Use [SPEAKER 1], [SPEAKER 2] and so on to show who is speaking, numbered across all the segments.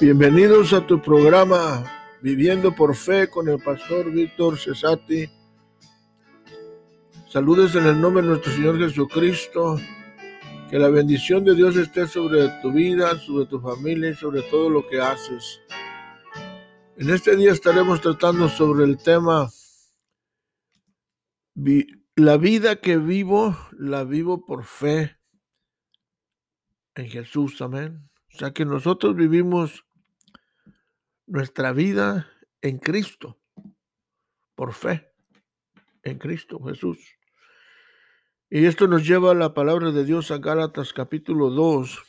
[SPEAKER 1] Bienvenidos a tu programa Viviendo por Fe con el pastor Víctor Cesati. Saludes en el nombre de nuestro Señor Jesucristo. Que la bendición de Dios esté sobre tu vida, sobre tu familia y sobre todo lo que haces. En este día estaremos tratando sobre el tema La vida que vivo, la vivo por fe en Jesús. Amén. O sea que nosotros vivimos nuestra vida en Cristo, por fe, en Cristo Jesús. Y esto nos lleva a la palabra de Dios a Gálatas capítulo 2,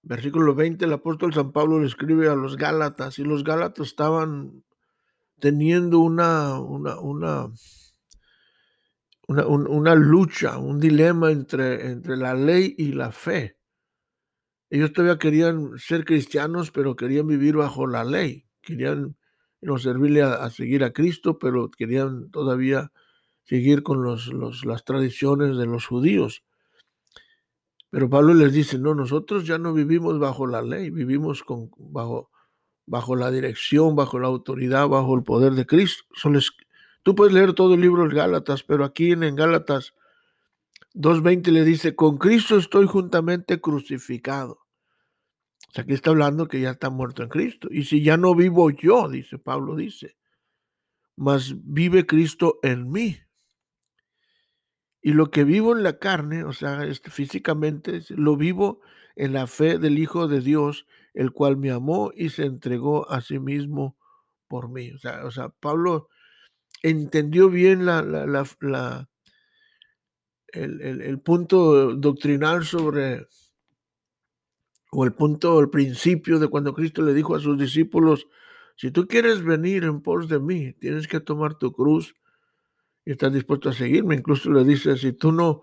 [SPEAKER 1] versículo 20. El apóstol San Pablo le escribe a los Gálatas y los Gálatas estaban teniendo una, una, una, una, una lucha, un dilema entre, entre la ley y la fe. Ellos todavía querían ser cristianos, pero querían vivir bajo la ley. Querían no servirle a, seguir a Cristo, pero querían todavía seguir con los, las tradiciones de los judíos. Pero Pablo les dice, no, nosotros ya no vivimos bajo la ley, vivimos con, bajo, bajo la dirección, bajo la autoridad, bajo el poder de Cristo. tú puedes leer todo el libro de Gálatas, pero aquí en Gálatas 2.20 le dice, con Cristo estoy juntamente crucificado aquí está hablando que ya está muerto en Cristo. Y si ya no vivo yo, dice Pablo, dice, mas vive Cristo en mí. Y lo que vivo en la carne, o sea, este, físicamente, lo vivo en la fe del Hijo de Dios, el cual me amó y se entregó a sí mismo por mí. O sea, sea Pablo entendió bien la, el punto doctrinal sobre o el punto, el principio de cuando Cristo le dijo a sus discípulos, si tú quieres venir en pos de mí, tienes que tomar tu cruz y estar dispuesto a seguirme. Incluso le dice, si tú no,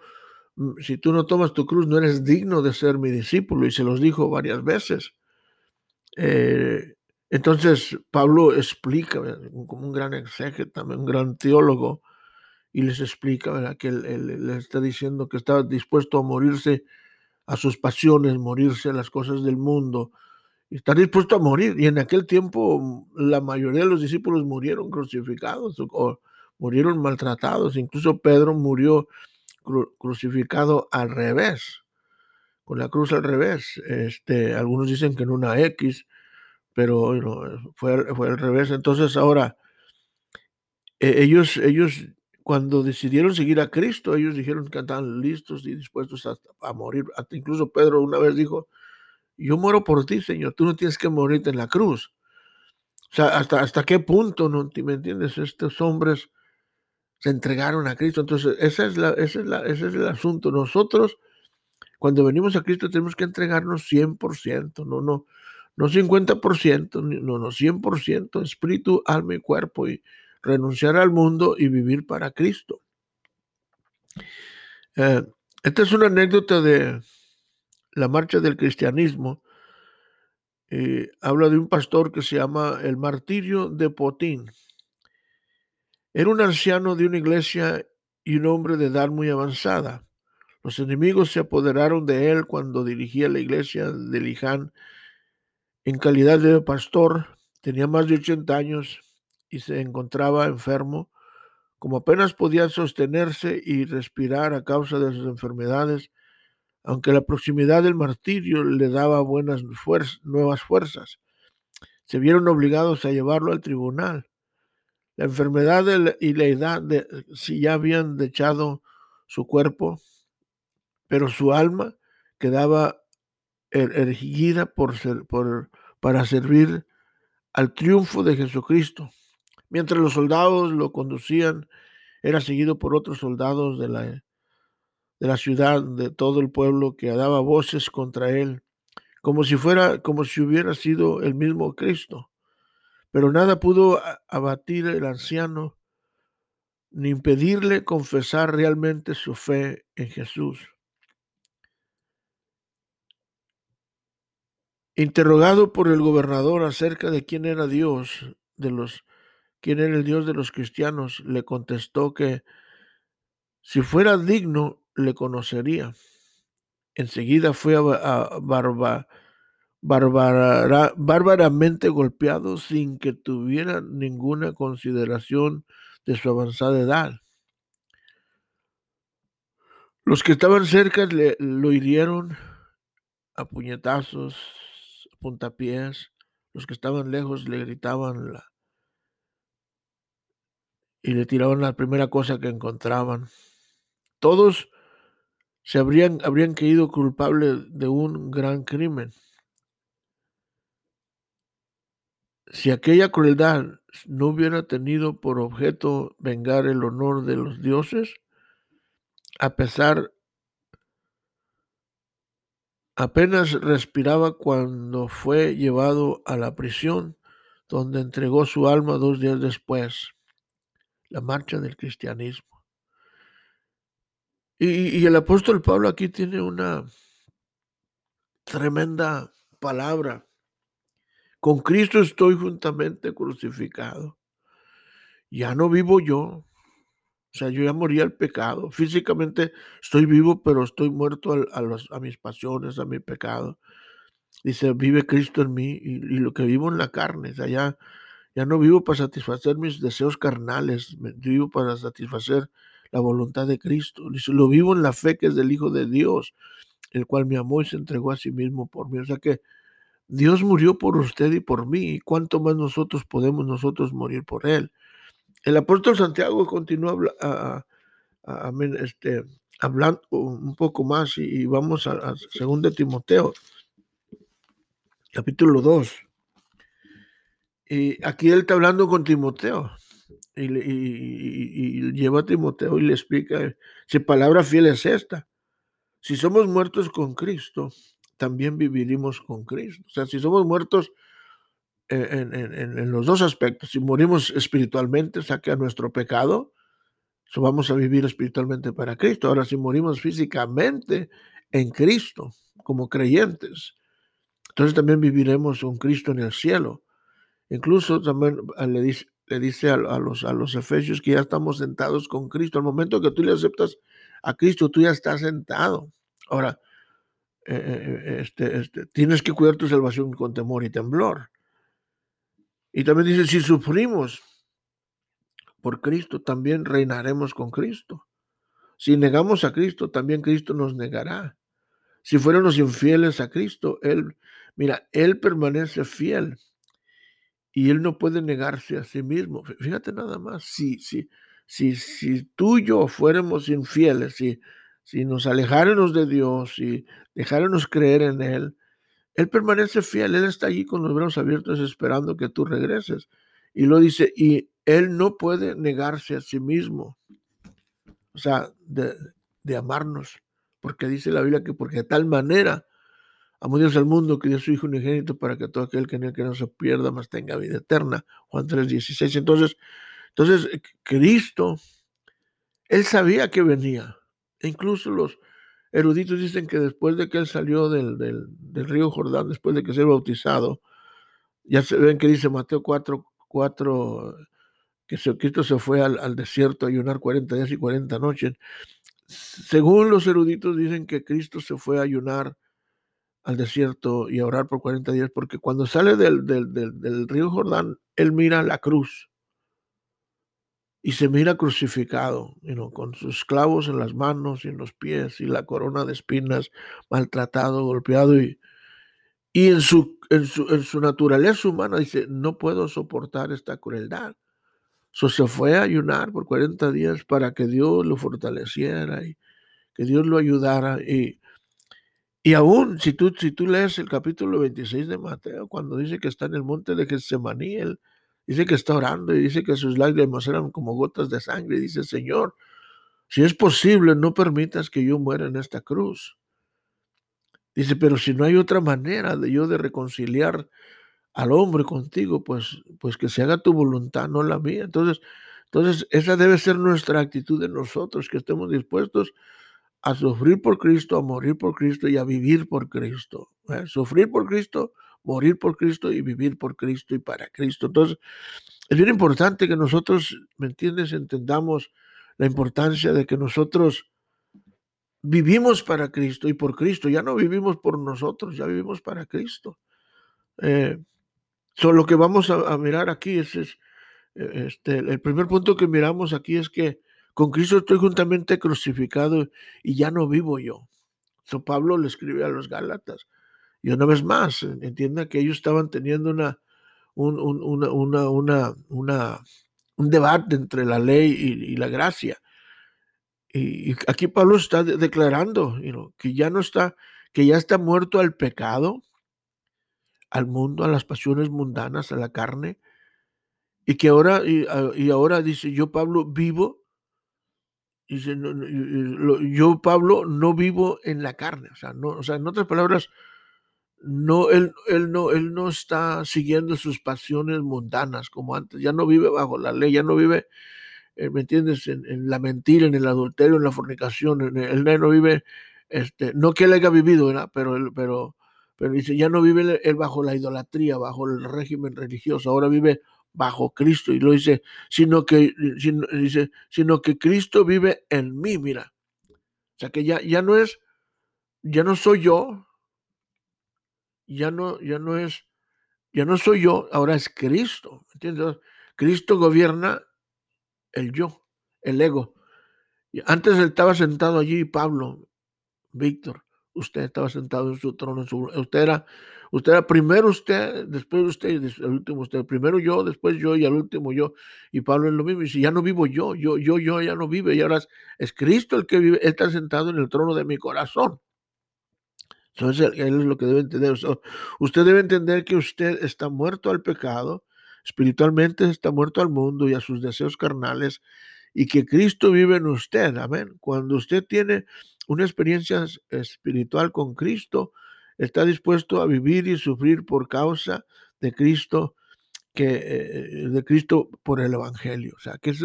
[SPEAKER 1] mm, si tú no tomas tu cruz, no eres digno de ser mi discípulo. Y se los dijo varias veces. Eh, entonces Pablo explica, como un gran exégeta, un gran teólogo, y les explica que él, él, está diciendo que estaba dispuesto a morirse a sus pasiones, morirse a las cosas del mundo, estar dispuesto a morir. Y en aquel tiempo mm, la mayoría de los discípulos murieron crucificados o, murieron maltratados. Incluso Pedro murió crucificado al revés, con la cruz al revés. Este, algunos dicen que en una X, pero fue, fue al revés. Entonces ahora, e, ellos, ellos cuando decidieron seguir a Cristo, ellos dijeron que estaban listos y dispuestos a, morir. incluso Pedro una vez dijo, yo muero por ti, Señor, tú no tienes que morirte en la cruz. O sea, hasta, hasta qué punto, ¿no? ¿Me entiendes? Estos hombres se entregaron a Cristo. Entonces, ese es, la, ese es, la, ese es el asunto. Nosotros, cuando venimos a Cristo, tenemos que entregarnos 100%, no, no, no 50%, no, no, 100%, espíritu, alma y cuerpo. Y, renunciar al mundo y vivir para Cristo. Eh, esta es una anécdota de la marcha del cristianismo. habla de un pastor que se llama el martirio de Potín. Era un anciano de una iglesia y un hombre de edad muy avanzada. Los enemigos se apoderaron de él cuando dirigía la iglesia de Liján en calidad de pastor. Tenía más de 80 años y se encontraba enfermo, como apenas podía sostenerse y respirar a causa de sus enfermedades, aunque la proximidad del martirio le daba buenas nuevas fuerzas. Se vieron obligados a llevarlo al tribunal. La enfermedad y la edad de, si ya habían echado su cuerpo, pero su alma quedaba er, erigida por ser, por, para servir al triunfo de Jesucristo. Mientras los soldados lo conducían, era seguido por otros soldados de la, de la ciudad, de todo el pueblo, que daba voces contra él, como si fuera, como si hubiera sido el mismo Cristo. Pero nada pudo abatir el anciano, ni impedirle confesar realmente su fe en Jesús. Interrogado por el gobernador acerca de quién era Dios de los quién era el Dios de los cristianos, le contestó que si fuera digno, le conocería. Enseguida fue bárbaramente golpeados sin que tuvieran ninguna consideración de su avanzada edad. Los que estaban cerca le, lo hirieron a puñetazos, puntapiés. Los que estaban lejos le gritaban la, y le tiraban la primera cosa que encontraban. Todos se habrían, habrían caído culpables de un gran crimen. Si aquella crueldad no hubiera tenido por objeto vengar el honor de los dioses, a pesar, apenas respiraba cuando fue llevado a la prisión, donde entregó su alma dos días después, la marcha del cristianismo. Y, el apóstol Pablo aquí tiene una tremenda palabra. Con Cristo estoy juntamente crucificado. Ya no vivo yo. O sea, yo ya morí al pecado. Físicamente estoy vivo, pero estoy muerto a, mis pasiones, a mi pecado. Dice, vive Cristo en mí y, lo que vivo en la carne. O sea, ya, ya no vivo para satisfacer mis deseos carnales, vivo para satisfacer la voluntad de Cristo. lo vivo en la fe que es del Hijo de Dios, el cual me amó y se entregó a sí mismo por mí. O sea que Dios murió por usted y por mí. ¿Y cuánto más nosotros podemos nosotros morir por Él? El apóstol Santiago continúa este, hablando un poco más y, vamos a, a 2 Timoteo, capítulo 2. Y aquí él está hablando con Timoteo y, lleva a Timoteo y le explica si palabra fiel es esta. Si somos muertos con Cristo, también viviremos con Cristo. O sea, si somos muertos en, los dos aspectos, si morimos espiritualmente, o a nuestro pecado, vamos a vivir espiritualmente para Cristo. Ahora, si morimos físicamente en Cristo, como creyentes, entonces también viviremos con Cristo en el cielo. Incluso también ah, le dice, le dice a, los, a los efesios que ya estamos sentados con Cristo. Al momento que tú le aceptas a Cristo, tú ya estás sentado. Ahora, eh, eh, eh, este, este, tienes que cuidar tu salvación con temor y temblor. Y también dice, si sufrimos por Cristo, también reinaremos con Cristo. Si negamos a Cristo, también Cristo nos negará. Si fuéramos infieles a Cristo, Él, mira, Él permanece fiel y él no puede negarse a sí mismo. Fíjate nada más, si, si, si, si tú y yo fuéramos infieles, si, si nos alejáramos de Dios, si dejáramos creer en Él, Él permanece fiel, Él está allí con los brazos abiertos esperando que tú regreses. Y lo dice, y Él no puede negarse a sí mismo, o sea, de, de amarnos, porque dice la Biblia que porque de tal manera Amó Dios al mundo que dio su Hijo unigénito para que todo aquel que que no se pierda, más tenga vida eterna. Juan 3:16. Entonces, entonces, eh, Cristo, él sabía que venía. E incluso los eruditos dicen que después de que él salió del, río Jordán, después de que se bautizado, ya se ven que dice Mateo 4, 4 que Cristo se fue al, al desierto a ayunar 40 días y 40 noches. Según los eruditos dicen que Cristo se fue a ayunar al desierto y a orar por 40 días, porque cuando sale del, del, río Jordán, él mira la cruz y se mira crucificado, con sus clavos en las manos y en los pies y la corona de espinas, maltratado, golpeado y, y en, su, en, su, en su naturaleza humana dice, no puedo soportar esta crueldad. So, se fue a ayunar por 40 días para que Dios lo fortaleciera y que Dios lo ayudara. Y, y aún, si tú, si tú lees el capítulo 26 de Mateo, cuando dice que está en el monte de Getsemaní, él dice que está orando y dice que sus lágrimas eran como gotas de sangre. Y dice, Señor, si es posible, no permitas que yo muera en esta cruz. Dice, pero si no hay otra manera de yo de reconciliar al hombre contigo, pues, pues que se haga tu voluntad, no la mía. Entonces, entonces, esa debe ser nuestra actitud de nosotros, que estemos dispuestos a sufrir por Cristo, a morir por Cristo y a vivir por Cristo. ¿eh? Sufrir por Cristo, morir por Cristo y vivir por Cristo y para Cristo. Entonces, es bien importante que nosotros, ¿me entiendes?, entendamos la importancia de que nosotros vivimos para Cristo y por Cristo. Ya no vivimos por nosotros, ya vivimos para Cristo. Eh, lo que vamos a, mirar aquí es, es este, el primer punto que miramos aquí es que con Cristo estoy juntamente crucificado y ya no vivo yo. So Pablo le escribe a los Gálatas. Y una vez más, entienda que ellos estaban teniendo una, un, una, una, una, un debate entre la ley y, la gracia. Y, aquí Pablo está declarando que ya no está, que ya está muerto al pecado, al mundo, a las pasiones mundanas, a la carne, y que ahora, y, ahora dice, yo Pablo vivo, dice, yo Pablo no vivo en la carne, o sea, no, o sea, en otras palabras, no él, él, no, él no está siguiendo sus pasiones mundanas como antes, ya no vive bajo la ley, ya no vive, eh, ¿me entiendes?, en, la mentira, en el adulterio, en la fornicación, en él no vive, este, no que él haya vivido, ¿verdad? pero, pero, pero dice, ya no vive él bajo la idolatría, bajo el régimen religioso, ahora vive bajo Cristo, y lo dice, sino que, sino, dice, sino que Cristo vive en mí, mira. O sea que ya, ya no es, ya no soy yo, ya no, ya no es, ya no soy yo, ahora es Cristo. ¿Entiendes? Cristo gobierna el yo, el ego. Antes estaba sentado allí Pablo, Víctor, usted estaba sentado en su trono, usted era, usted era primero usted, después usted y el último usted, primero yo, después yo y al último yo. Y Pablo es lo mismo, y dice, ya no vivo yo, yo, yo, yo ya no vive, y ahora es, es Cristo el que vive, él está sentado en el trono de mi corazón. Entonces, él es lo que debe entender. usted debe entender que usted está muerto al pecado, espiritualmente está muerto al mundo y a sus deseos carnales, y que Cristo vive en usted. Amén. Cuando usted tiene una experiencia espiritual con Cristo, está dispuesto a vivir y sufrir por causa de Cristo, que, eh, de Cristo por el Evangelio. O sea, que es,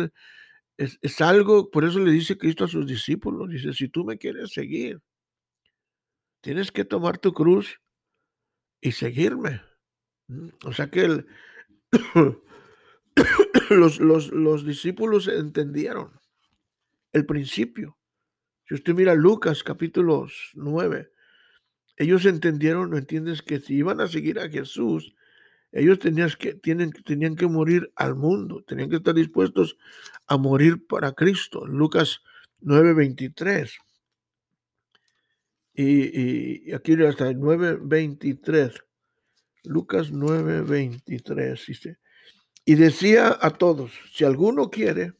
[SPEAKER 1] es, es algo, por eso le dice Cristo a sus discípulos, dice, si tú me quieres seguir, Tienes que tomar tu cruz y seguirme. Mm, o sea que los, los, discípulos entendieron el principio. Si usted mira Lucas capítulo 9, ellos entendieron, ¿no entiendes? Que si iban a seguir a Jesús, ellos tenían que, tienen, tenían que morir al mundo, tenían que estar dispuestos a morir para Cristo. Lucas 9:23. Y, aquí hasta el 9.23. Lucas 9.23 dice. Y decía a todos, si alguno quiere,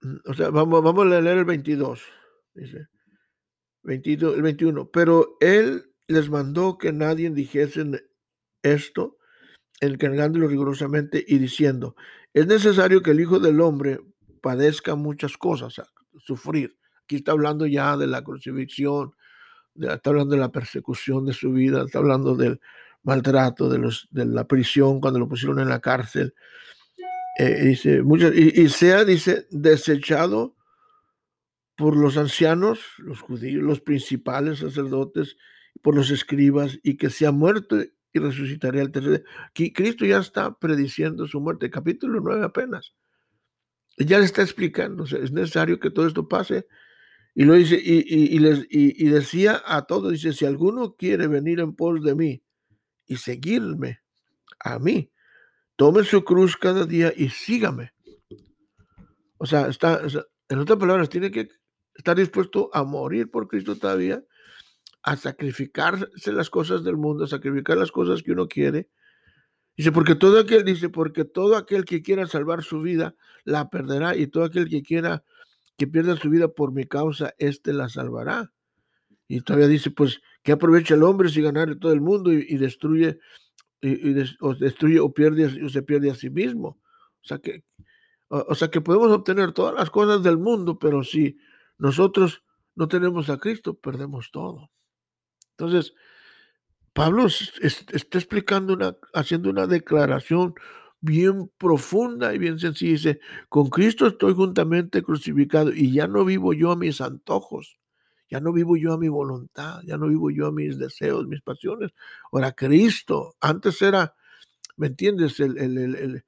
[SPEAKER 1] mm, o sea, vamos, vamos a leer el 22, dice, 22, el 21, pero él les mandó que nadie dijese esto, encargándolo rigurosamente y diciendo, es necesario que el Hijo del Hombre padezca muchas cosas, sufrir, Aquí está hablando ya de la crucifixión, está hablando de la persecución de su vida, está hablando del maltrato, de, los, de la prisión cuando lo pusieron en la cárcel. Eh, dice, y, sea, dice, desechado por los ancianos, los judíos, los principales sacerdotes, por los escribas, y que sea muerto y resucitaré al tercer día. Cristo ya está prediciendo su muerte, capítulo 9 apenas. Ya le está explicando, es necesario que todo esto pase y lo dice, y, les, y, decía a todos, dice, si alguno quiere venir en pos de mí y seguirme a mí, tome su cruz cada día y sígame. O sea, está, en otras palabras, tiene que estar dispuesto a morir por Cristo todavía, a sacrificarse las cosas del mundo, a sacrificar las cosas que uno quiere. Dice, porque todo aquel, dice, porque todo aquel que quiera salvar su vida, la perderá, y todo aquel que quiera que pierda su vida por mi causa, éste la salvará. Y todavía dice, pues, ¿qué aprovecha el hombre si ganare todo el mundo y, destruye, y, o destruye o pierde o se pierde a sí mismo? O sea que, o, sea que podemos obtener todas las cosas del mundo, pero si nosotros no tenemos a Cristo, perdemos todo. Entonces, Pablo está explicando una, haciendo una declaración bien profunda y bien sencilla. Dice, con Cristo estoy juntamente crucificado y ya no vivo yo a mis antojos, ya no vivo yo a mi voluntad, ya no vivo yo a mis deseos, mis pasiones. Ahora Cristo, antes era, ¿me entiendes? El, el,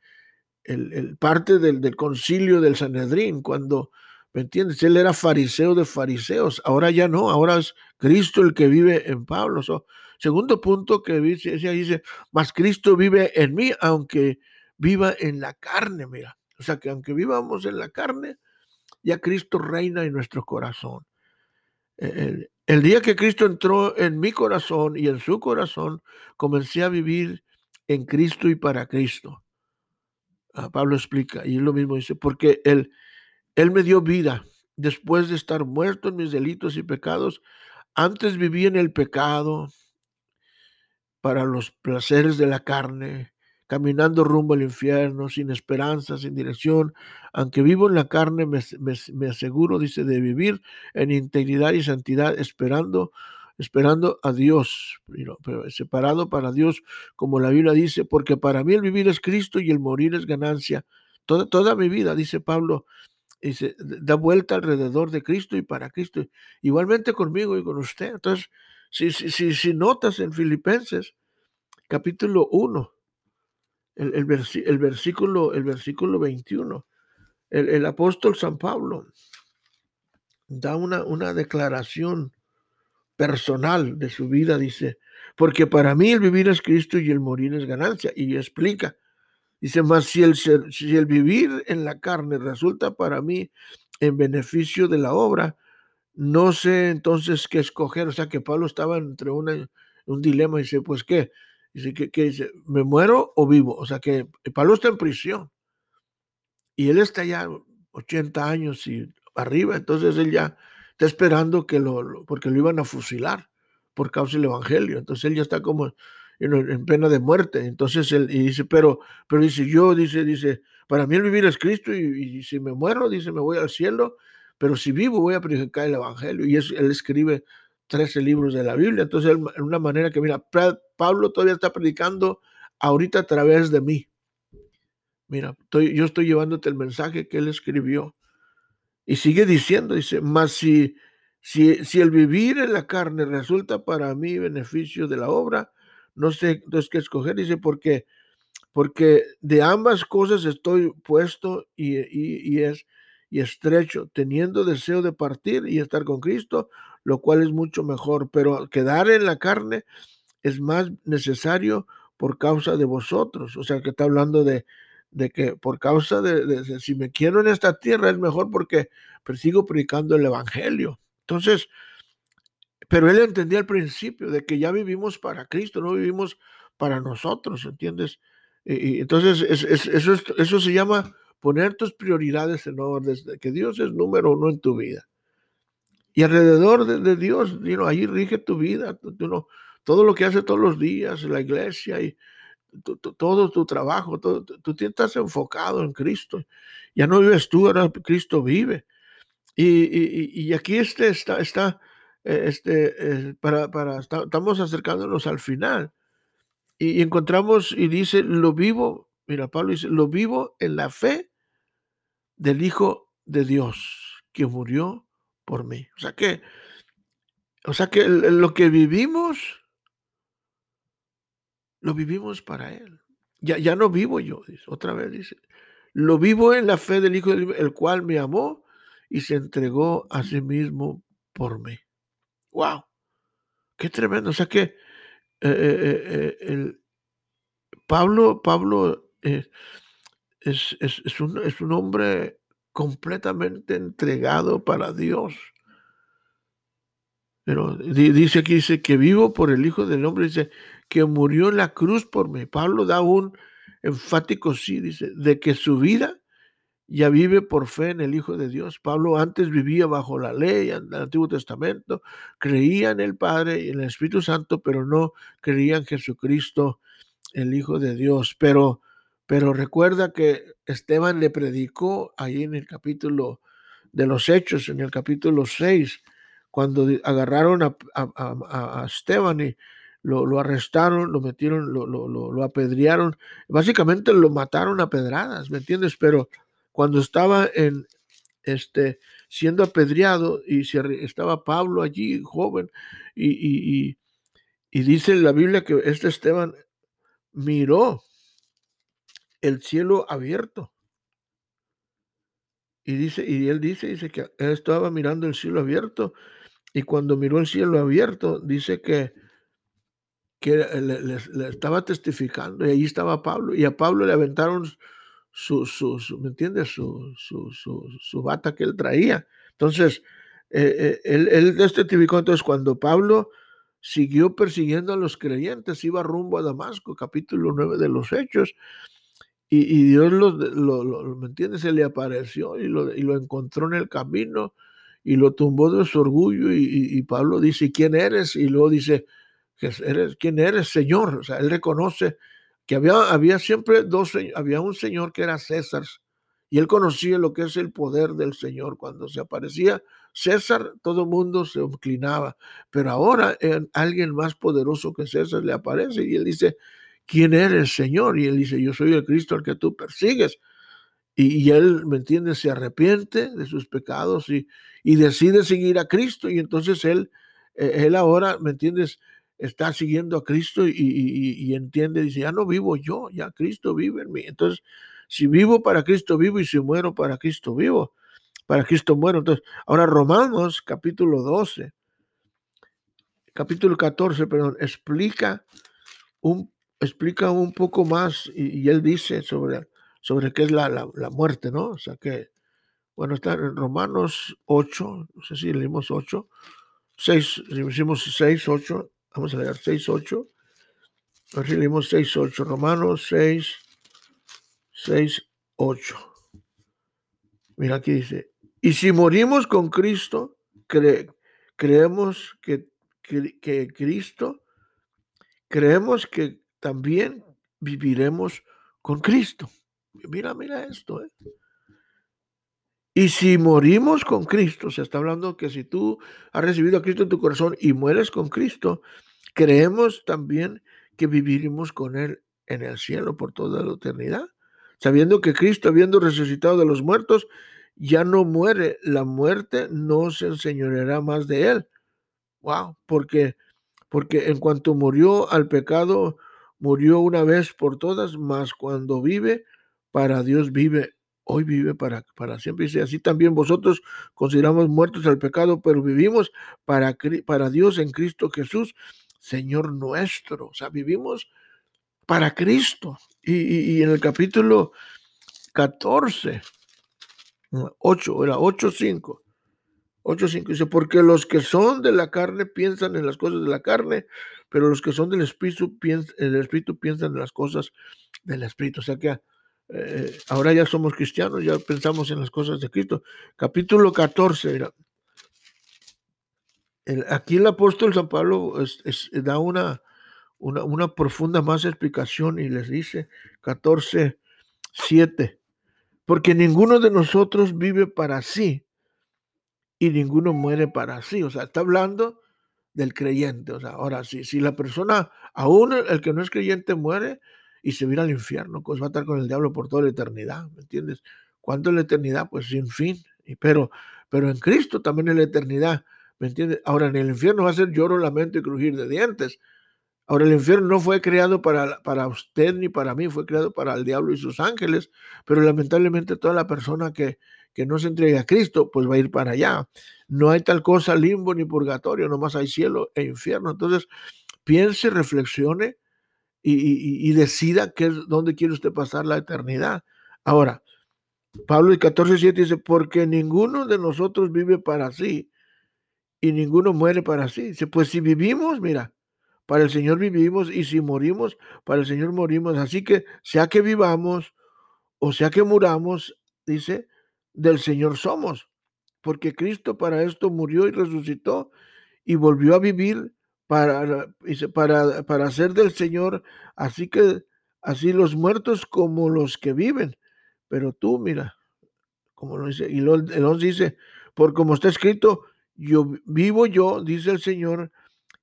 [SPEAKER 1] el, parte del, del, concilio del Sanedrín, cuando, ¿me entiendes? Él era fariseo de fariseos, ahora ya no, ahora es Cristo el que vive en Pablo. segundo punto que dice, dice, más Cristo vive en mí, aunque viva en la carne, mira. O sea que aunque vivamos en la carne, ya Cristo reina en nuestro corazón. El, el, día que Cristo entró en mi corazón y en su corazón, comencé a vivir en Cristo y para Cristo. Ah, Pablo explica, y lo mismo dice, porque él, él me dio vida después de estar muerto en mis delitos y pecados. Antes vivía en el pecado para los placeres de la carne, caminando rumbo al infierno, sin esperanza, sin dirección. Aunque vivo en la carne, me, aseguro, dice, de vivir en integridad y santidad, esperando, esperando a Dios, separado para Dios, como la Biblia dice, porque para mí el vivir es Cristo y el morir es ganancia. Toda, toda mi vida, dice Pablo, dice, da vuelta alrededor de Cristo y para Cristo. Igualmente conmigo y con usted. Entonces, si, si, si notas en Filipenses, capítulo 1, el, el, versículo, el versículo 21. El, apóstol San Pablo da una, una declaración personal de su vida, dice, porque para mí el vivir es Cristo y el morir es ganancia. Y explica, dice, más si el, si el vivir en la carne resulta para mí en beneficio de la obra, no sé entonces qué escoger. O sea que Pablo estaba entre una, un dilema y dice, pues qué, Dice que, dice, ¿me muero o vivo? O sea que Pablo está en prisión. Y él está ya 80 años y arriba, entonces él ya está esperando que lo, porque lo iban a fusilar por causa del evangelio. Entonces él ya está como en, pena de muerte. Entonces él dice, pero, pero dice, yo, dice, dice, para mí el vivir es Cristo y, si me muero, dice, me voy al cielo, pero si vivo voy a predicar el evangelio. Y él escribe 13 libros de la Biblia. Entonces, en una manera que, mira, Pablo todavía está predicando ahorita a través de mí. Mira, yo estoy llevándote el mensaje que él escribió. Y sigue diciendo, dice, más si, si, si el vivir en la carne resulta para mí beneficio de la obra, no sé entonces qué escoger, dice, porque, porque de ambas cosas estoy puesto y, y es y estrecho, teniendo deseo de partir y estar con Cristo, lo cual es mucho mejor, pero quedar en la carne es más necesario por causa de vosotros. O sea, que está hablando de, de que por causa de, si me quiero en esta tierra es mejor porque sigo predicando el Evangelio. Entonces, pero él entendía al principio de que ya vivimos para Cristo, no vivimos para nosotros, ¿entiendes? Y, entonces, eso, eso se llama poner tus prioridades en orden, que Dios es número uno en tu vida. Y alrededor de, Dios, ahí rige tu vida, todo lo que hace todos los días, la iglesia y todo tu trabajo, todo, tú estás enfocado en Cristo. Ya no vives tú, ahora Cristo vive. Y, aquí este está, está este, eh, para, para, estamos acercándonos al final. Y, encontramos, y dice, lo vivo, mira, Pablo dice, lo vivo en la fe del Hijo de Dios que murió por mí. O sea que, o sea que lo que vivimos, lo vivimos para Él. Ya, ya no vivo yo, otra vez dice, lo vivo en la fe del Hijo el cual me amó y se entregó a sí mismo por mí. ¡Wow! ¡Qué tremendo! O sea que eh, eh, eh, el, Pablo, Pablo es, es, un, es un hombre completamente entregado para Dios. Pero dice aquí, dice que vivo por el Hijo del Hombre, dice que murió en la cruz por mí. Pablo da un enfático sí, dice, de que su vida ya vive por fe en el Hijo de Dios. Pablo antes vivía bajo la ley en el Antiguo Testamento, creía en el Padre y en el Espíritu Santo, pero no creía en Jesucristo, el Hijo de Dios. Pero pero recuerda que Esteban le predicó ahí en el capítulo de los Hechos, en el capítulo 6, cuando agarraron a, Esteban y lo, arrestaron, lo metieron, lo, lo, apedrearon, básicamente lo mataron a pedradas, ¿me entiendes? Pero cuando estaba en este siendo apedreado y estaba Pablo allí, joven, y, y dice la Biblia que este Esteban miró el cielo abierto. Y dice, y él dice, dice que él estaba mirando el cielo abierto, y cuando miró el cielo abierto, dice que, que le, estaba testificando y allí estaba Pablo y a Pablo le aventaron su, su, ¿me entiendes? Su, su, su, bata que él traía. Entonces, eh, eh, él, él testificó entonces cuando Pablo siguió persiguiendo a los creyentes, iba rumbo a Damasco, capítulo 9 de los Hechos, y, Dios lo, lo, ¿me entiendes? Se le apareció y lo, y lo encontró en el camino y lo tumbó de su orgullo y, Pablo dice, ¿quién eres? Y luego dice, eres, ¿quién eres, Señor? O sea, él reconoce que había, había siempre dos, había un Señor que era César y él conocía lo que es el poder del Señor. Cuando se aparecía César, todo el mundo se inclinaba, pero ahora alguien más poderoso que César le aparece y él dice, ¿quién eres, Señor? Y él dice, yo soy el Cristo al que tú persigues. Y, él, ¿me entiendes? Se arrepiente de sus pecados y, y decide seguir a Cristo. Y entonces él, eh, él ahora, ¿me entiendes? Está siguiendo a Cristo y, y, entiende, dice, ya no vivo yo, ya Cristo vive en mí. Entonces, si vivo para Cristo vivo y si muero para Cristo vivo, para Cristo muero. Entonces, ahora Romanos capítulo 12, capítulo 14, perdón, explica un explica un poco más y, él dice sobre, sobre qué es la, la, muerte, ¿no? O sea que, bueno, está en Romanos 8, no sé si leímos 8, 6, si hicimos 6, 8, vamos a leer 6, 8, a ver si leímos 6, 8, Romanos 6, 6, 8. Mira aquí dice, y si morimos con Cristo, creemos que, que, que Cristo, creemos que también viviremos con Cristo. Mira, mira esto. ¿eh? Y si morimos con Cristo, se está hablando que si tú has recibido a Cristo en tu corazón y mueres con Cristo, creemos también que viviremos con Él en el cielo por toda la eternidad. Sabiendo que Cristo, habiendo resucitado de los muertos, ya no muere, la muerte no se enseñoreará más de Él. Wow, porque, porque en cuanto murió al pecado, murió una vez por todas, mas cuando vive, para Dios vive, hoy vive para, para siempre. Dice, así también vosotros consideramos muertos al pecado, pero vivimos para, para Dios en Cristo Jesús, Señor nuestro. O sea, vivimos para Cristo. Y, y en el capítulo 14, 8, era 8, 5. 8.5 dice, porque los que son de la carne piensan en las cosas de la carne, pero los que son del Espíritu, piensan, el Espíritu piensan en las cosas del Espíritu. O sea que eh, ahora ya somos cristianos, ya pensamos en las cosas de Cristo. Capítulo 14, mira. aquí el apóstol San Pablo da una, una, profunda más explicación y les dice 14, 7, porque ninguno de nosotros vive para sí y ninguno muere para sí. O sea, está hablando del creyente. O sea, ahora, si, si la persona, aún el que no es creyente, muere y se al infierno, pues va a estar con el diablo por toda la eternidad, ¿me entiendes? ¿Cuánto es la eternidad? Pues sin fin. Pero, pero en Cristo también es la eternidad, ¿me entiendes? Ahora en el infierno va a ser lloro, lamento y crujir de dientes. Ahora el infierno no fue creado para, para usted ni para mí, fue creado para el diablo y sus ángeles, pero lamentablemente toda la persona que, que no se entregue a Cristo, pues va a ir para allá. No hay tal cosa limbo ni purgatorio, nomás hay cielo e infierno. Entonces, piense, reflexione y, decida qué es, dónde quiere usted pasar la eternidad. Ahora, Pablo el 14.7 dice, porque ninguno de nosotros vive para sí y ninguno muere para sí. Dice, pues si vivimos, mira, para el Señor vivimos y si morimos, para el Señor morimos. Así que sea que vivamos o sea que muramos, dice, del Señor somos, porque Cristo para esto murió y resucitó y volvió a vivir para, para, para ser del Señor, así que así los muertos como los que viven. Pero tú, mira, como lo dice, y él dice, por como está escrito, yo vivo yo, dice el Señor,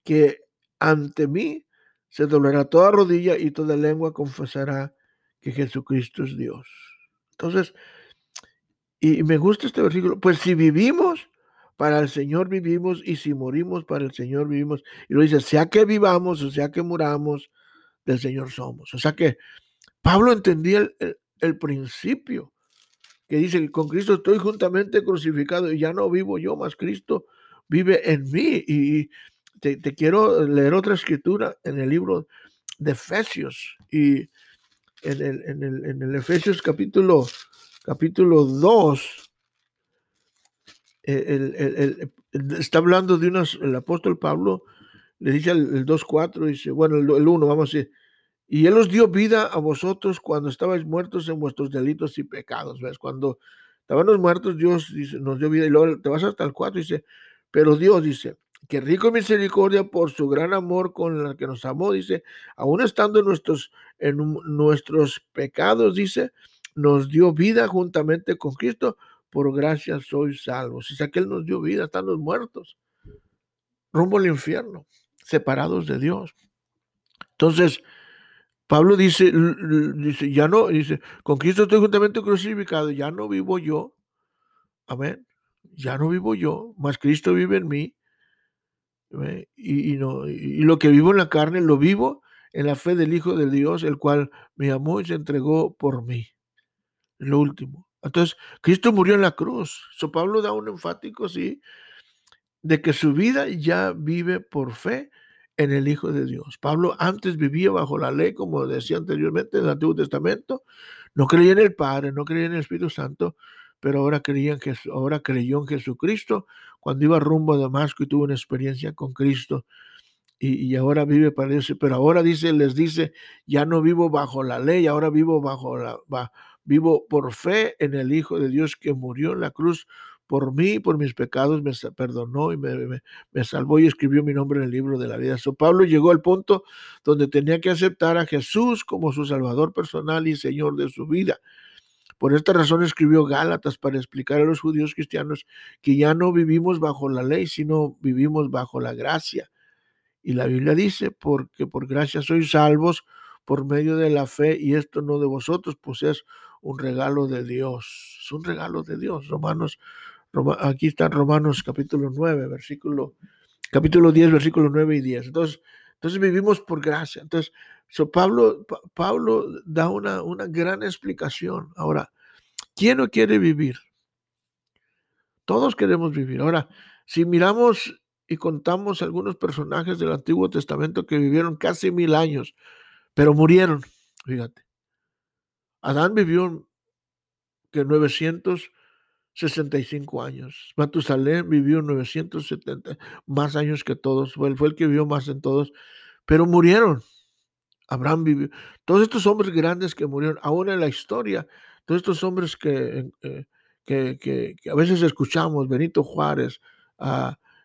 [SPEAKER 1] que ante mí se doblará toda rodilla y toda lengua confesará que Jesucristo es Dios. Entonces, y me gusta este versículo, pues si vivimos, para el Señor vivimos, y si morimos, para el Señor vivimos. Y lo dice, sea que vivamos o sea que muramos, del Señor somos. O sea que Pablo entendía el, principio que dice, con Cristo estoy juntamente crucificado y ya no vivo yo, más Cristo vive en mí. Y te, quiero leer otra escritura en el libro de Efesios y en el, en el, en el Efesios capítulo, capítulo 2, el, está hablando de unos, el apóstol Pablo le dice el, 2.4, dice, bueno, el, el 1, vamos a decir, y Él os dio vida a vosotros cuando estabais muertos en vuestros delitos y pecados. ¿Ves? Cuando estábamos muertos, Dios dice, nos dio vida. Y luego te vas hasta el 4 dice, pero Dios dice, que rico misericordia por su gran amor con la que nos amó, dice, aún estando en nuestros, en nuestros pecados, dice, nos dio vida juntamente con Cristo, por gracia sois salvos. O sea que Él nos dio vida, están los muertos, rumbo al infierno, separados de Dios. Entonces, Pablo dice, dice, ya no, dice, con Cristo estoy juntamente crucificado, ya no vivo yo. Amén. Ya no vivo yo, más Cristo vive en mí. Y, no, y lo que vivo en la carne, lo vivo en la fe del Hijo de Dios, el cual me amó y se entregó por mí. Lo último. Entonces, Cristo murió en la cruz. So, Pablo da un enfático, sí, de que su vida ya vive por fe en el Hijo de Dios. Pablo antes vivía bajo la ley, como decía anteriormente en el Antiguo Testamento. No creía en el Padre, no creía en el Espíritu Santo, pero ahora, creía en ahora creyó en Jesucristo cuando iba rumbo a Damasco y tuvo una experiencia con Cristo. Y, ahora vive para Dios. Pero ahora dice, les dice, ya no vivo bajo la ley, ahora vivo bajo la, vivo por fe en el Hijo de Dios que murió en la cruz por mí, por mis pecados, me perdonó y me, salvó y escribió mi nombre en el libro de la vida. So, Pablo llegó al punto donde tenía que aceptar a Jesús como su Salvador personal y Señor de su vida. Por esta razón escribió Gálatas para explicar a los judíos cristianos que ya no vivimos bajo la ley, sino vivimos bajo la gracia. Y la Biblia dice, porque por gracia sois salvos por medio de la fe, y esto no de vosotros, pues es un regalo de Dios. Es un regalo de Dios. Romanos aquí está Romanos capítulo 9, versículo, capítulo 10, versículo 9 y 10. Entonces, entonces vivimos por gracia. Entonces, so Pablo, Pablo da una, una gran explicación. Ahora, ¿quién no quiere vivir? Todos queremos vivir. Ahora, si miramos y contamos algunos personajes del Antiguo Testamento que vivieron casi mil años, pero murieron, fíjate. Adán vivió que 900 65 años. Matusalén vivió 970, más años que todos, fue, fue el que vivió más en todos, pero murieron. Abraham vivió. Todos estos hombres grandes que murieron, aún en la historia, todos estos hombres que, eh, que, que, a veces escuchamos, Benito Juárez,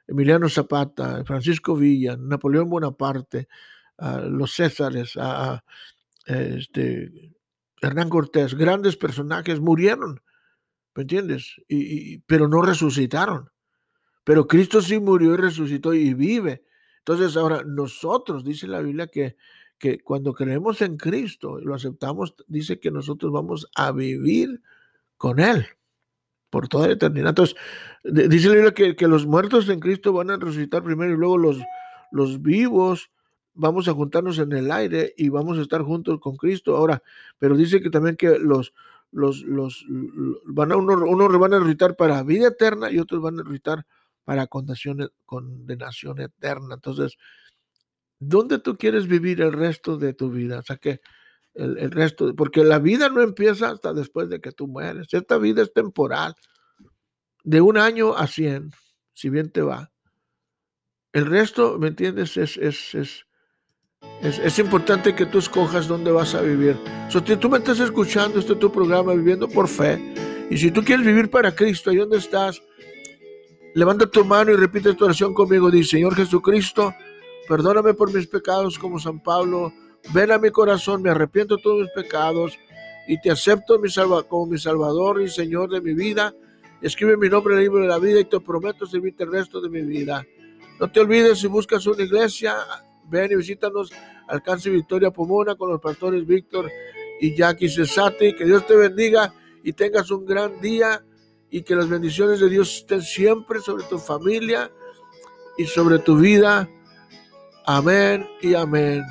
[SPEAKER 1] Emiliano Zapata, Francisco Villa, Napoleón Bonaparte, los Césares, este, Hernán Cortés, grandes personajes murieron ¿Me entiendes? Y, pero no resucitaron. Pero Cristo sí murió y resucitó y vive. Entonces ahora nosotros, dice la Biblia, que, que cuando creemos en Cristo y lo aceptamos, dice que nosotros vamos a vivir con Él por toda la eternidad. Entonces, dice la Biblia que, que, los muertos en Cristo van a resucitar primero y luego los, los vivos vamos a juntarnos en el aire y vamos a estar juntos con Cristo. Ahora, pero dice que también que los, los, los, van a, unos, van a resucitar para vida eterna y otros van a resucitar para condenación, condenación eterna. Entonces, ¿dónde tú quieres vivir el resto de tu vida? O sea que el, el, resto, porque la vida no empieza hasta después de que tú mueres. Esta vida es temporal, de un año a cien, si bien te va. El resto, ¿me entiendes? Es, es, es, es, importante que tú escojas dónde vas a vivir. si tú me estás escuchando, este es tu programa, Viviendo por Fe. Y si tú quieres vivir para Cristo, ahí donde estás, levanta tu mano y repite tu oración conmigo. Dice, Señor Jesucristo, perdóname por mis pecados como San Pablo. Ven a mi corazón, me arrepiento de todos mis pecados y te acepto mi como mi Salvador y Señor de mi vida. Escribe mi nombre en el libro de la vida y te prometo servirte el resto de mi vida. No te olvides si buscas una iglesia, Ven y visítanos Alcance Victoria Pomona con los pastores Víctor y Jackie Cesate. Que Dios te bendiga y tengas un gran día y que las bendiciones de Dios estén siempre sobre tu familia y sobre tu vida. Amén y amén.